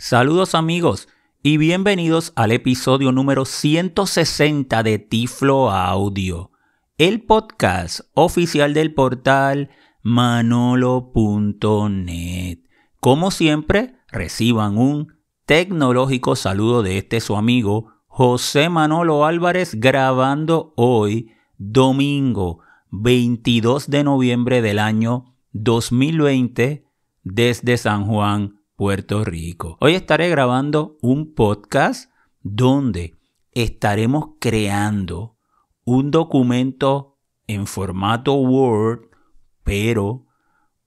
Saludos amigos y bienvenidos al episodio número 160 de Tiflo Audio, el podcast oficial del portal manolo.net. Como siempre, reciban un tecnológico saludo de este su amigo José Manolo Álvarez grabando hoy, domingo 22 de noviembre del año 2020 desde San Juan, Puerto Rico. Hoy estaré grabando un podcast donde estaremos creando un documento en formato Word, pero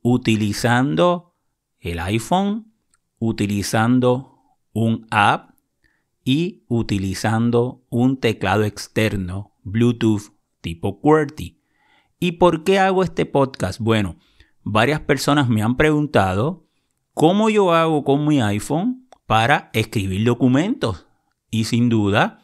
utilizando el iPhone, utilizando un app y utilizando un teclado externo Bluetooth tipo QWERTY. ¿Y por qué hago este podcast? Bueno, varias personas me han preguntado ¿Cómo yo hago con mi iPhone para escribir documentos? Y sin duda,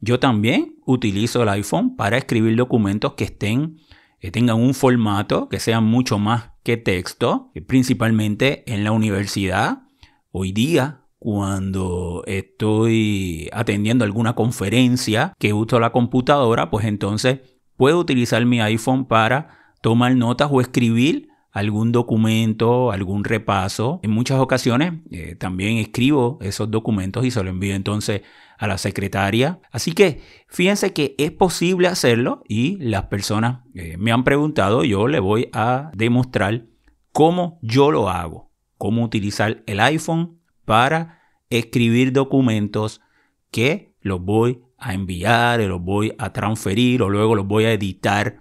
yo también utilizo el iPhone para escribir documentos que estén, que tengan un formato, que sean mucho más que texto, principalmente en la universidad. Hoy día, cuando estoy atendiendo alguna conferencia que uso la computadora, pues entonces puedo utilizar mi iPhone para tomar notas o escribir algún documento, algún repaso. En muchas ocasiones eh, también escribo esos documentos y se los envío entonces a la secretaria. Así que fíjense que es posible hacerlo y las personas eh, me han preguntado, yo le voy a demostrar cómo yo lo hago, cómo utilizar el iPhone para escribir documentos que los voy a enviar, los voy a transferir o luego los voy a editar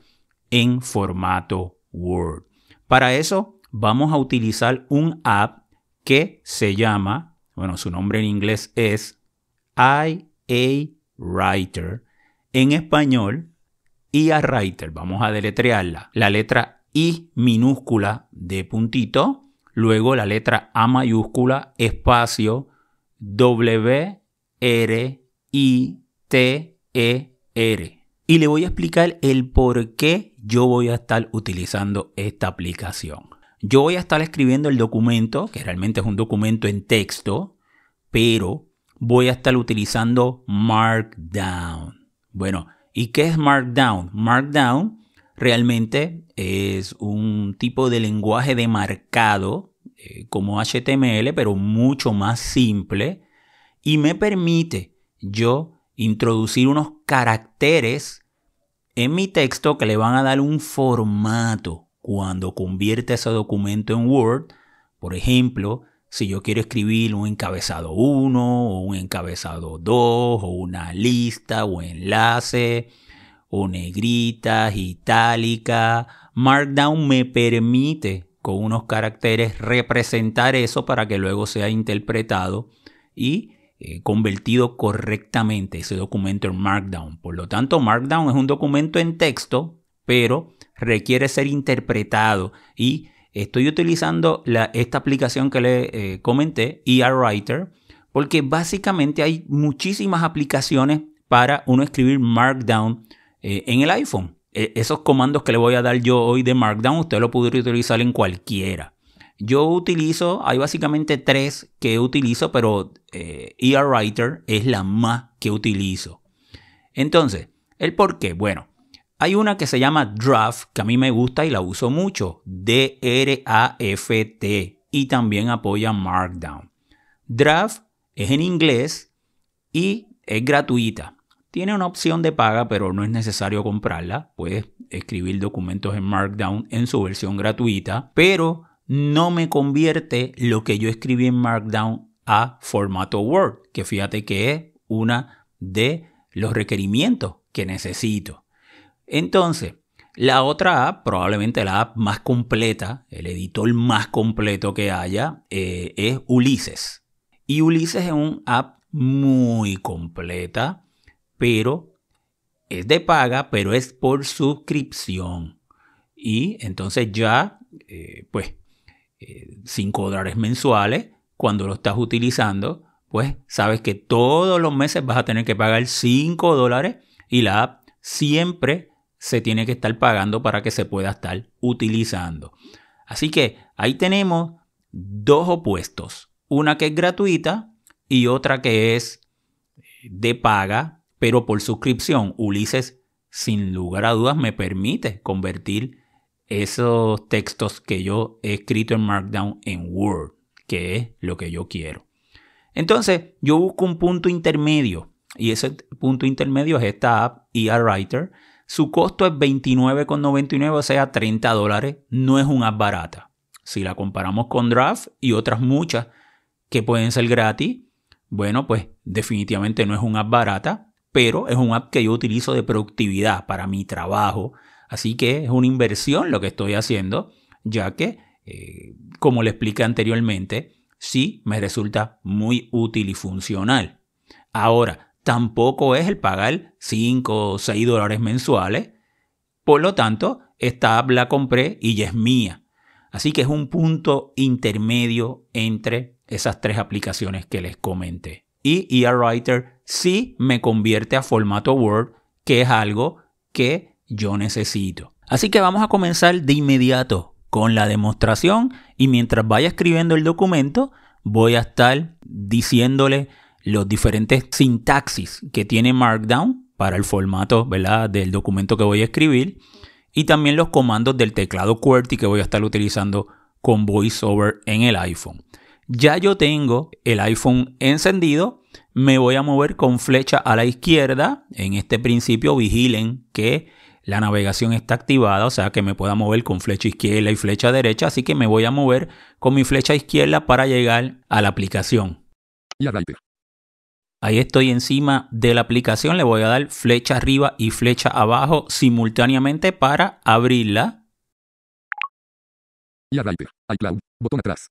en formato Word. Para eso vamos a utilizar un app que se llama, bueno, su nombre en inglés es IA Writer. En español, IA Writer. Vamos a deletrearla. La letra I minúscula de puntito, luego la letra A mayúscula, espacio, W, R, I, T, E, R y le voy a explicar el por qué yo voy a estar utilizando esta aplicación. Yo voy a estar escribiendo el documento, que realmente es un documento en texto, pero voy a estar utilizando Markdown. Bueno, ¿y qué es Markdown? Markdown realmente es un tipo de lenguaje de marcado eh, como HTML, pero mucho más simple y me permite yo introducir unos caracteres en mi texto que le van a dar un formato cuando convierte ese documento en Word. Por ejemplo, si yo quiero escribir un encabezado 1 o un encabezado 2 o una lista o enlace o negrita, itálica, Markdown me permite con unos caracteres representar eso para que luego sea interpretado y eh, convertido correctamente ese documento en Markdown. Por lo tanto, Markdown es un documento en texto, pero requiere ser interpretado y estoy utilizando esta aplicación que le eh, comenté, ER Writer, porque básicamente hay muchísimas aplicaciones para uno escribir Markdown eh, en el iPhone. E, esos comandos que le voy a dar yo hoy de Markdown, usted lo podría utilizar en cualquiera. Yo utilizo, hay básicamente tres que utilizo, pero eh, ER Writer es la más que utilizo. Entonces, ¿el por qué? Bueno, hay una que se llama Draft, que a mí me gusta y la uso mucho, D-R-A-F-T, y también apoya Markdown. Draft es en inglés y es gratuita. Tiene una opción de paga, pero no es necesario comprarla. Puedes escribir documentos en Markdown en su versión gratuita, pero no me convierte lo que yo escribí en Markdown a formato Word, que fíjate que es una de los requerimientos que necesito. Entonces, la otra app, probablemente la app más completa, el editor más completo que haya, eh, es Ulises. Y Ulises es una app muy completa, pero es de paga, pero es por suscripción. Y entonces ya, eh, pues, 5 dólares mensuales, cuando lo estás utilizando, pues sabes que todos los meses vas a tener que pagar 5 dólares y la app siempre se tiene que estar pagando para que se pueda estar utilizando. Así que ahí tenemos dos opuestos. Una que es gratuita y otra que es de paga, pero por suscripción. Ulises, sin lugar a dudas, me permite convertir esos textos que yo he escrito en Markdown en Word, que es lo que yo quiero. Entonces, yo busco un punto intermedio y ese punto intermedio es esta app ER Writer. Su costo es 29,99, o sea, 30 dólares. No es una app barata. Si la comparamos con Draft y otras muchas que pueden ser gratis, bueno, pues definitivamente no es una app barata, pero es una app que yo utilizo de productividad para mi trabajo. Así que es una inversión lo que estoy haciendo, ya que, eh, como le expliqué anteriormente, sí me resulta muy útil y funcional. Ahora, tampoco es el pagar 5 o 6 dólares mensuales. Por lo tanto, esta app la compré y ya es mía. Así que es un punto intermedio entre esas tres aplicaciones que les comenté. Y ERWriter sí me convierte a formato Word, que es algo que yo necesito. Así que vamos a comenzar de inmediato con la demostración y mientras vaya escribiendo el documento voy a estar diciéndole los diferentes sintaxis que tiene Markdown para el formato ¿verdad? del documento que voy a escribir y también los comandos del teclado QWERTY que voy a estar utilizando con VoiceOver en el iPhone. Ya yo tengo el iPhone encendido, me voy a mover con flecha a la izquierda. En este principio vigilen que la navegación está activada, o sea que me pueda mover con flecha izquierda y flecha derecha, así que me voy a mover con mi flecha izquierda para llegar a la aplicación. Ahí estoy encima de la aplicación, le voy a dar flecha arriba y flecha abajo simultáneamente para abrirla. iCloud, botón atrás.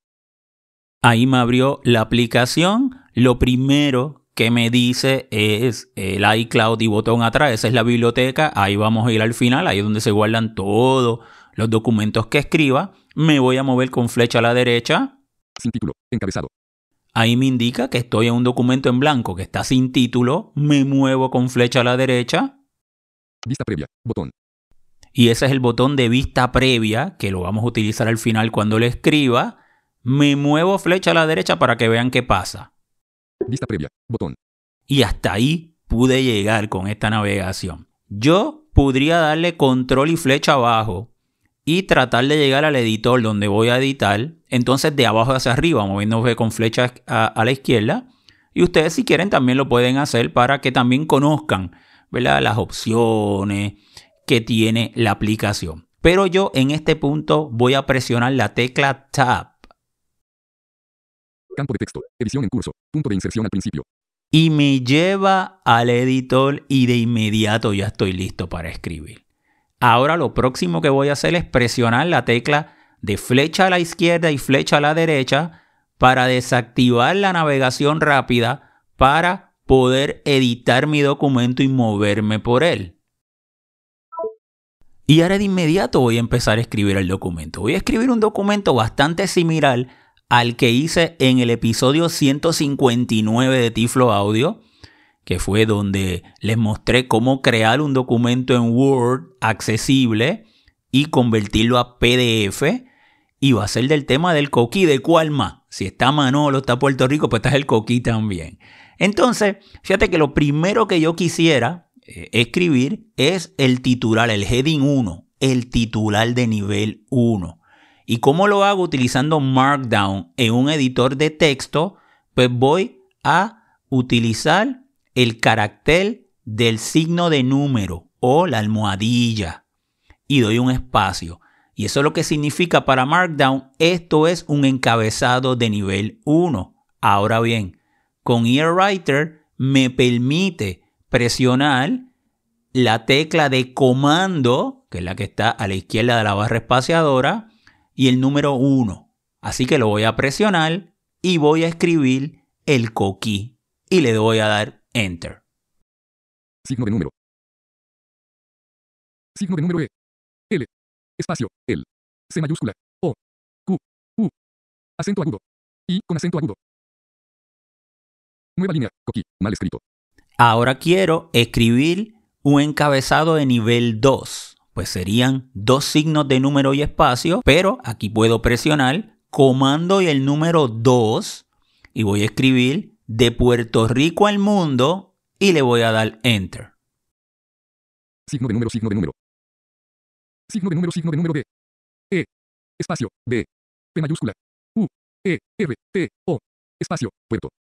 Ahí me abrió la aplicación. Lo primero que me dice es el iCloud y botón atrás. Esa es la biblioteca. Ahí vamos a ir al final. Ahí es donde se guardan todos los documentos que escriba. Me voy a mover con flecha a la derecha. Sin título, encabezado. Ahí me indica que estoy en un documento en blanco que está sin título. Me muevo con flecha a la derecha. Vista previa, botón. Y ese es el botón de vista previa que lo vamos a utilizar al final cuando le escriba. Me muevo flecha a la derecha para que vean qué pasa. Vista previa, botón. Y hasta ahí pude llegar con esta navegación. Yo podría darle control y flecha abajo y tratar de llegar al editor donde voy a editar. Entonces de abajo hacia arriba, moviéndome con flecha a, la izquierda. Y ustedes si quieren también lo pueden hacer para que también conozcan las opciones que tiene la aplicación. Pero yo en este punto voy a presionar la tecla Tab. De texto, edición en curso, punto de inserción al principio. Y me lleva al editor y de inmediato ya estoy listo para escribir. Ahora lo próximo que voy a hacer es presionar la tecla de flecha a la izquierda y flecha a la derecha para desactivar la navegación rápida para poder editar mi documento y moverme por él. Y ahora de inmediato voy a empezar a escribir el documento. Voy a escribir un documento bastante similar al que hice en el episodio 159 de Tiflo Audio que fue donde les mostré cómo crear un documento en Word accesible y convertirlo a PDF. Y va a ser del tema del coquí, ¿de cuál más? Si está Manolo, está Puerto Rico, pues está el coquí también. Entonces, fíjate que lo primero que yo quisiera eh, escribir es el titular, el heading 1, el titular de nivel 1. ¿Y cómo lo hago? Utilizando Markdown en un editor de texto, pues voy a utilizar el carácter del signo de número o la almohadilla y doy un espacio. Y eso es lo que significa para Markdown, esto es un encabezado de nivel 1. Ahora bien, con EarWriter me permite presionar la tecla de comando, que es la que está a la izquierda de la barra espaciadora, y el número 1. Así que lo voy a presionar y voy a escribir el coquí y le voy a dar Enter. Signo de número. Signo de número E. L. Espacio. L. C mayúscula. O. Q. U. Acento agudo. I con acento agudo. Nueva línea. Coqui. Mal escrito. Ahora quiero escribir un encabezado de nivel 2. Pues serían dos signos de número y espacio, pero aquí puedo presionar comando y el número 2 y voy a escribir de Puerto Rico al mundo y le voy a dar Enter. Signo de número, signo de número. Signo de número, signo de número de. E. Espacio. D. P mayúscula. U. E. R. T. O. Espacio. Puerto.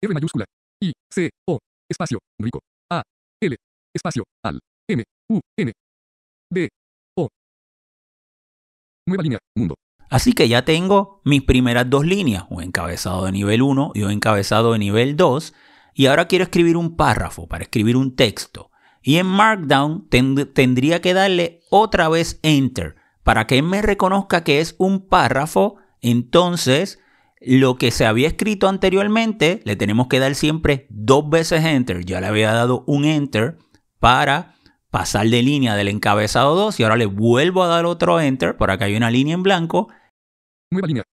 R mayúscula. I. C. O. Espacio. Rico. A. L. Espacio. Al. M. U. N. D. O. Así que ya tengo mis primeras dos líneas, un encabezado de nivel 1 y un encabezado de nivel 2, y ahora quiero escribir un párrafo para escribir un texto. Y en Markdown tendría que darle otra vez Enter para que me reconozca que es un párrafo. Entonces, lo que se había escrito anteriormente, le tenemos que dar siempre dos veces Enter. Ya le había dado un Enter para pasar de línea del encabezado 2 y ahora le vuelvo a dar otro Enter para que haya una línea en blanco. Nueva línea.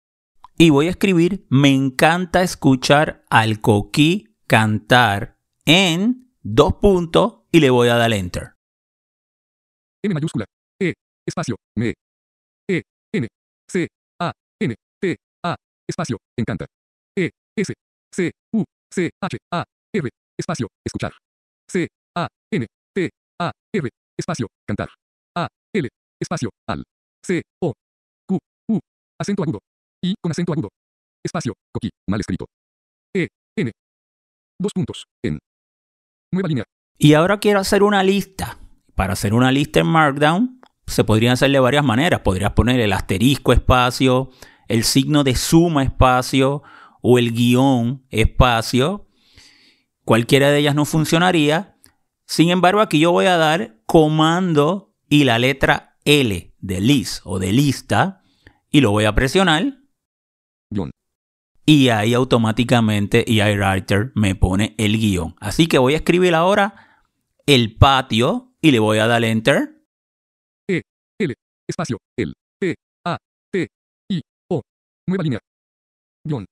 Y voy a escribir, me encanta escuchar al coquí cantar en dos puntos y le voy a dar Enter. M mayúscula. E. Espacio. Me. E. N. C. A. N. T. A. Espacio. Encanta. E. S. C. U. C. H. A. R. Espacio. Escuchar. C. A. R. Espacio. Cantar. A. L. Espacio. Al. C. O. Q. U. Acento agudo. I con acento agudo. Espacio. Coqui. Mal escrito. E. N. Dos puntos. En. Nueva línea. Y ahora quiero hacer una lista. Para hacer una lista en Markdown se podrían hacer de varias maneras. Podrías poner el asterisco espacio, el signo de suma espacio o el guion espacio. Cualquiera de ellas no funcionaría. Sin embargo, aquí yo voy a dar comando y la letra L de list o de lista y lo voy a presionar. Y ahí automáticamente iWriter me pone el guion. Así que voy a escribir ahora el patio y le voy a dar enter. E, L, espacio, el, P, A, T, I, O, nueva línea. Guión.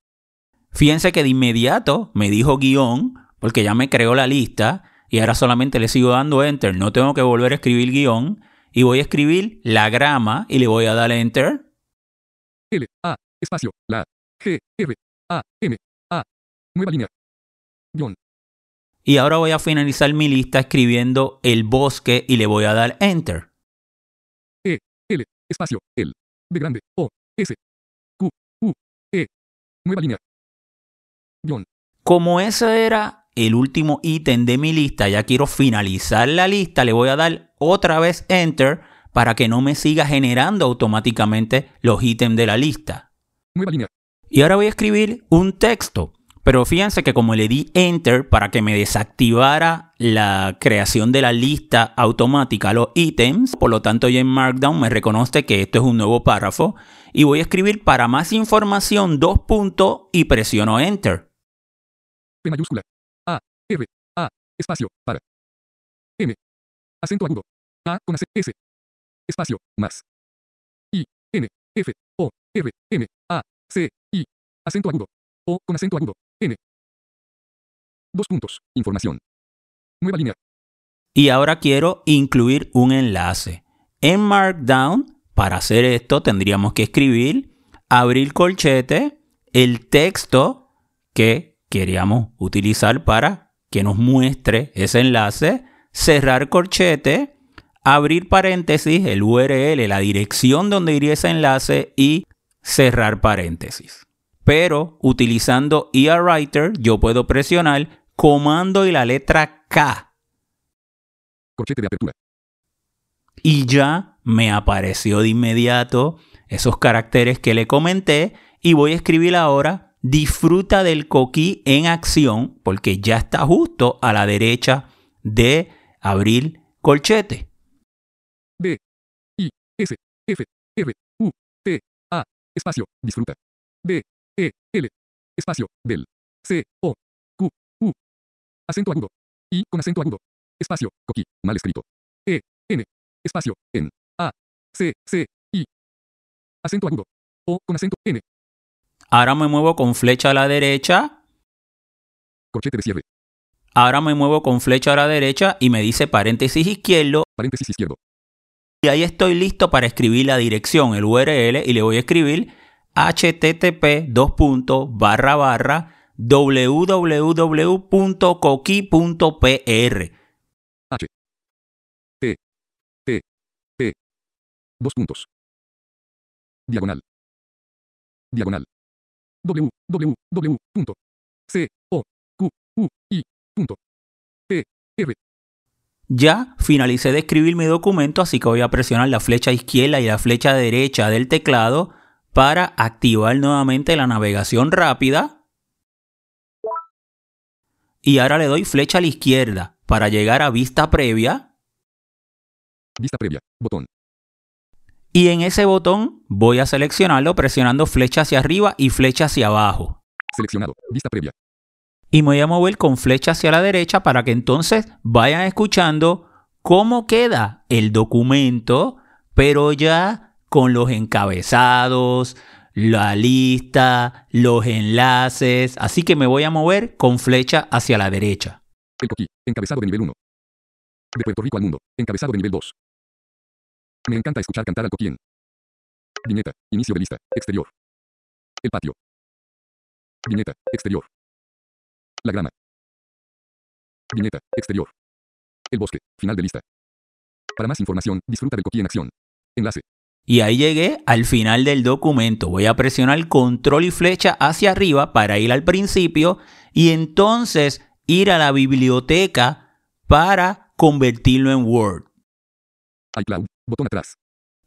Fíjense que de inmediato me dijo guion porque ya me creó la lista y ahora solamente le sigo dando enter. No tengo que volver a escribir guion y voy a escribir la grama y le voy a dar enter. L, A, espacio, la, G, R, A, M, A, nueva línea. Guión. Y ahora voy a finalizar mi lista escribiendo el bosque y le voy a dar Enter. E, L, espacio, L, de grande, O, S, Q, U, E, nueva línea. Guión. Como ese era el último ítem de mi lista, ya quiero finalizar la lista, le voy a dar otra vez Enter para que no me siga generando automáticamente los ítems de la lista. Nueva línea. Y ahora voy a escribir un texto. Pero fíjense que como le di Enter para que me desactivara la creación de la lista automática, los ítems, por lo tanto ya en Markdown me reconoce que esto es un nuevo párrafo y voy a escribir para más información dos puntos y presiono Enter. P mayúscula. R, A, espacio, para. M. Acento agudo. A con acento S. Espacio, más. I, N, F, O, R, M, A, C, I. Acento agudo. O con acento agudo. N. Dos puntos. Información. Nueva línea. Y ahora quiero incluir un enlace. En Markdown, para hacer esto, tendríamos que escribir, abrir colchete, el texto que queríamos utilizar para que nos muestre ese enlace, cerrar corchete, abrir paréntesis, el URL, la dirección donde iría ese enlace y cerrar paréntesis. Pero utilizando ERWriter yo puedo presionar comando y la letra K. Corchete de apertura. Y ya me apareció de inmediato esos caracteres que le comenté y voy a escribir ahora disfruta del coquí en acción porque ya está justo a la derecha de abrir colchete. D, I, S, F, R, U, T, A, espacio, disfruta. D, E, L, espacio, del, C, O, Q, U, acento agudo, I con acento agudo, espacio, coqui, mal escrito, E, N, espacio, N, A, C, C, I, acento agudo, O con acento N. Ahora me muevo con flecha a la derecha. Corchete de cierre. Ahora me muevo con flecha a la derecha y me dice paréntesis izquierdo. Paréntesis izquierdo. Y ahí estoy listo para escribir la dirección, el URL, y le voy a escribir http dos barra barra www.coqui.pr. H. T. T. P. Dos puntos. Diagonal. Diagonal. W. W. W. Punto. C. O. Q. U. I. Punto. P. R. Ya finalicé de escribir mi documento, así que voy a presionar la flecha izquierda y la flecha derecha del teclado para activar nuevamente la navegación rápida. Y ahora le doy flecha a la izquierda para llegar a vista previa. Vista previa. Botón. Y en ese botón voy a seleccionarlo presionando flecha hacia arriba y flecha hacia abajo. Seleccionado. Vista previa. Y me voy a mover con flecha hacia la derecha para que entonces vayan escuchando cómo queda el documento, pero ya con los encabezados, la lista, los enlaces. Así que me voy a mover con flecha hacia la derecha. El coquí. Encabezado de nivel 1. De Puerto Rico al mundo. Encabezado de nivel 2. Me encanta escuchar cantar al coquín. Viñeta. Inicio de lista. Exterior. El patio. Viñeta. Exterior. La grama. Viñeta. Exterior. El bosque. Final de lista. Para más información, disfruta del coquí en acción. Enlace. Y ahí llegué al final del documento. Voy a presionar control y flecha hacia arriba para ir al principio y entonces ir a la biblioteca para convertirlo en Word. iCloud. Botón atrás.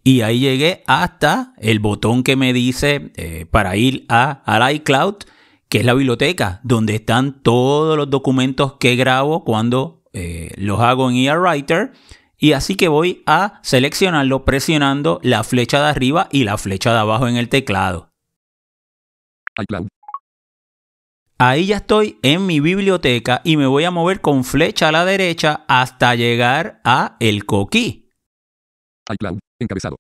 Y ahí llegué hasta el botón que me dice eh, para ir a, al iCloud, que es la biblioteca, donde están todos los documentos que grabo cuando eh, los hago en eWriter. Y así que voy a seleccionarlo presionando la flecha de arriba y la flecha de abajo en el teclado. iCloud. Ahí ya estoy en mi biblioteca y me voy a mover con flecha a la derecha hasta llegar a el coquí. iCloud. Encabezado.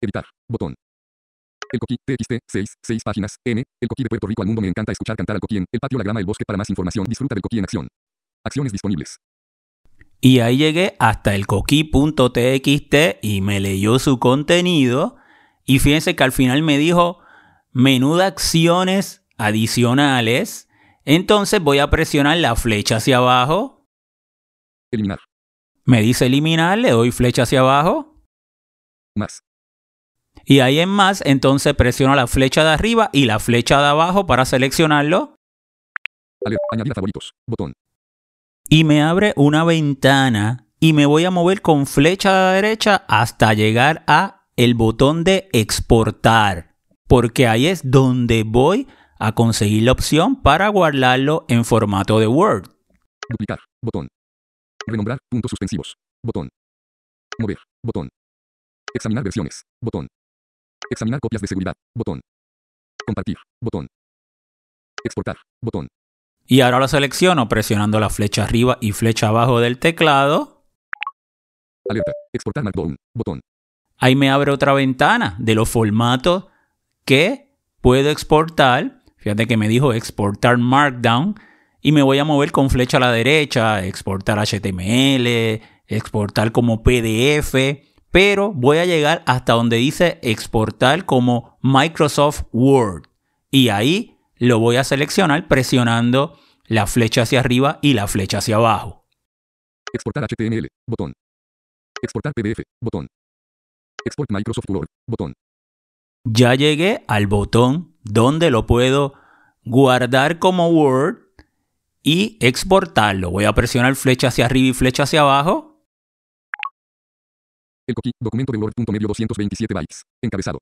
Editar. Botón. El coquí. TXT. 6. 6 páginas. N. El coquí de Puerto Rico al mundo. Me encanta escuchar cantar al coquí El patio, la grama, el bosque. Para más información, disfruta del coquí en acción. Acciones disponibles. Y ahí llegué hasta el coquí.txt y me leyó su contenido. Y fíjense que al final me dijo menú de acciones adicionales. Entonces voy a presionar la flecha hacia abajo. Eliminar. Me dice eliminar, le doy flecha hacia abajo. Más. Y ahí en más, entonces presiono la flecha de arriba y la flecha de abajo para seleccionarlo. Añadir a favoritos. Botón. Y me abre una ventana y me voy a mover con flecha la derecha hasta llegar a el botón de exportar. Porque ahí es donde voy a conseguir la opción para guardarlo en formato de Word. Duplicar. Botón. Renombrar. Puntos suspensivos. Botón. Mover. Botón. Examinar versiones. Botón. Examinar copias de seguridad. Botón. Compartir. Botón. Exportar. Botón. Y ahora lo selecciono presionando la flecha arriba y flecha abajo del teclado. Alerta. Exportar Markdown. Botón. Ahí me abre otra ventana de los formatos que puedo exportar. Fíjate que me dijo exportar Markdown. Y me voy a mover con flecha a la derecha, exportar HTML, exportar como PDF. Pero voy a llegar hasta donde dice exportar como Microsoft Word. Y ahí lo voy a seleccionar presionando la flecha hacia arriba y la flecha hacia abajo. Exportar HTML. Botón. Exportar PDF. Botón. Export Microsoft Word. Botón. Ya llegué al botón donde lo puedo guardar como Word y exportarlo. Voy a presionar flecha hacia arriba y flecha hacia abajo. El coquí. Documento de Word.medio 227 bytes. Encabezado.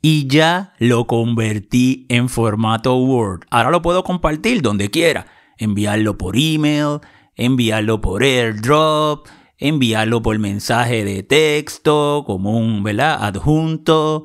Y ya lo convertí en formato Word. Ahora lo puedo compartir donde quiera. Enviarlo por email, enviarlo por airdrop, enviarlo por mensaje de texto, como un ¿verdad? adjunto.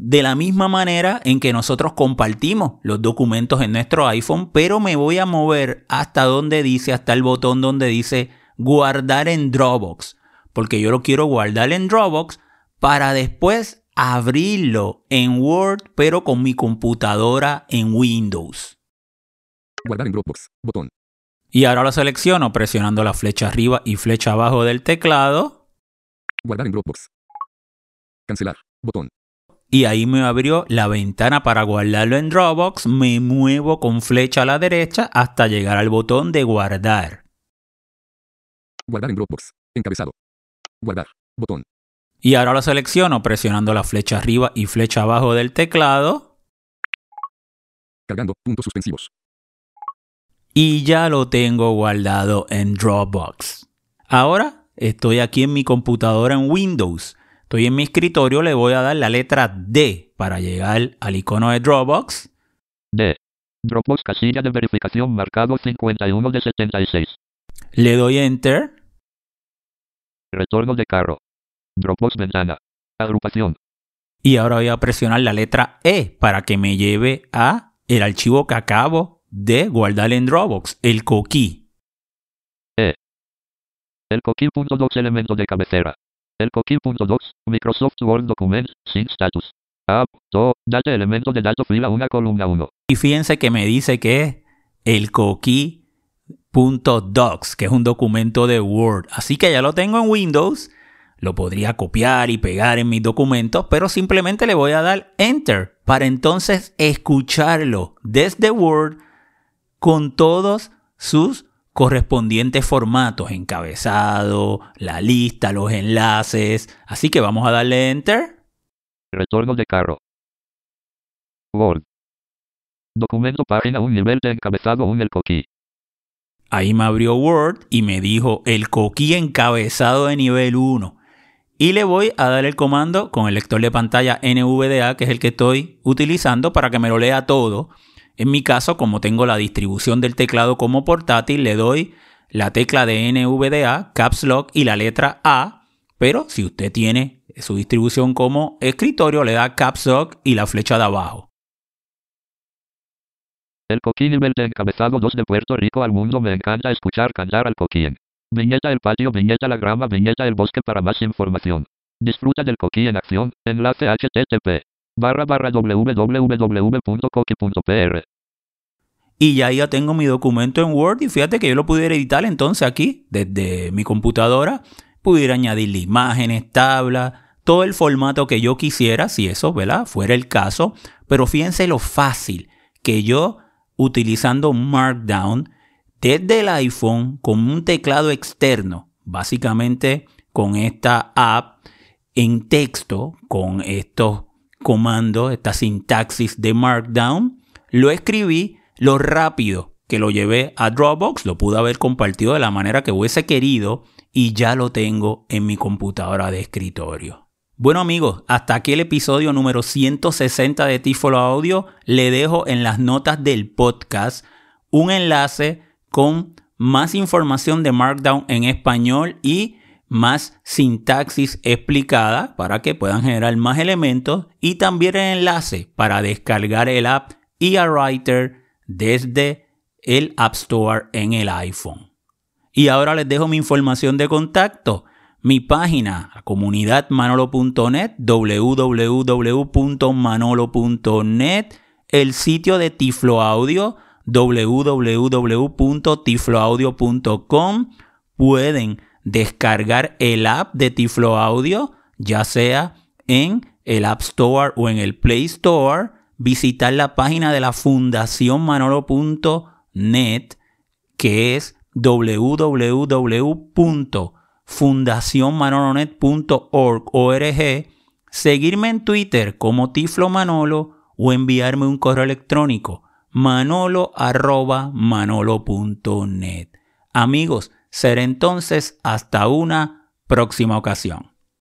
De la misma manera en que nosotros compartimos los documentos en nuestro iPhone, pero me voy a mover hasta donde dice, hasta el botón donde dice guardar en Dropbox, porque yo lo quiero guardar en Dropbox para después abrirlo en Word, pero con mi computadora en Windows. Guardar en Dropbox. Botón. Y ahora lo selecciono presionando la flecha arriba y flecha abajo del teclado. Guardar en Dropbox. Cancelar. Botón. Y ahí me abrió la ventana para guardarlo en Dropbox. Me muevo con flecha a la derecha hasta llegar al botón de guardar. Guardar en Dropbox. Encabezado. Guardar. Botón. Y ahora lo selecciono presionando la flecha arriba y flecha abajo del teclado. Cargando. Puntos suspensivos. Y ya lo tengo guardado en Dropbox. Ahora estoy aquí en mi computadora en Windows. Estoy en mi escritorio, le voy a dar la letra D para llegar al icono de Dropbox. D. Dropbox casilla de verificación marcado 51 de 76. Le doy Enter. Retorno de carro. Dropbox ventana. Agrupación. Y ahora voy a presionar la letra E para que me lleve a el archivo que acabo de guardar en Dropbox, el coquí. E. El coquí.docs elemento de cabecera. El coquí.docs, Microsoft Word Documents, sin status. App, to, date elemento de dato fila 1 columna 1. Y fíjense que me dice que el coquí.docs, que es un documento de Word. Así que ya lo tengo en Windows. Lo podría copiar y pegar en mis documentos, pero simplemente le voy a dar Enter para entonces escucharlo desde Word con todos sus correspondientes formatos, encabezado, la lista, los enlaces. Así que vamos a darle Enter. Retorno de carro. Word. Documento página un nivel de encabezado un el coquí. Ahí me abrió Word y me dijo el coquí encabezado de nivel 1. Y le voy a dar el comando con el lector de pantalla NVDA, que es el que estoy utilizando para que me lo lea todo. En mi caso, como tengo la distribución del teclado como portátil, le doy la tecla de NVDA, Caps Lock y la letra A. Pero si usted tiene su distribución como escritorio, le da Caps Lock y la flecha de abajo. El coquí nivel de encabezado 2 de Puerto Rico al mundo me encanta escuchar cantar al coquín. Viñeta el patio, viñeta la grama, viñeta el bosque para más información. Disfruta del coquí en acción. Enlace http barra barra www.coqui.pr. Y ya ya tengo mi documento en Word y fíjate que yo lo pudiera editar entonces aquí desde mi computadora. Pudiera añadirle imágenes, tablas, todo el formato que yo quisiera, si eso ¿verdad? fuera el caso. Pero fíjense lo fácil que yo utilizando Markdown desde el iPhone con un teclado externo, básicamente con esta app en texto, con estos comandos, esta sintaxis de Markdown, lo escribí lo rápido que lo llevé a Dropbox, lo pude haber compartido de la manera que hubiese querido y ya lo tengo en mi computadora de escritorio. Bueno amigos, hasta aquí el episodio número 160 de Tifolo Audio. Le dejo en las notas del podcast un enlace con más información de Markdown en español y más sintaxis explicada para que puedan generar más elementos y también el enlace para descargar el app IA Writer desde el App Store en el iPhone. Y ahora les dejo mi información de contacto. Mi página, comunidadmanolo.net, www.manolo.net, el sitio de Tiflo Audio, www.tifloaudio.com. Pueden descargar el app de Tiflo Audio, ya sea en el App Store o en el Play Store, visitar la página de la Fundación Manolo.net, que es www.fundacionmanolonet.org, seguirme en Twitter como Tiflo Manolo o enviarme un correo electrónico manolo.manolo.net. Amigos, será entonces hasta una próxima ocasión.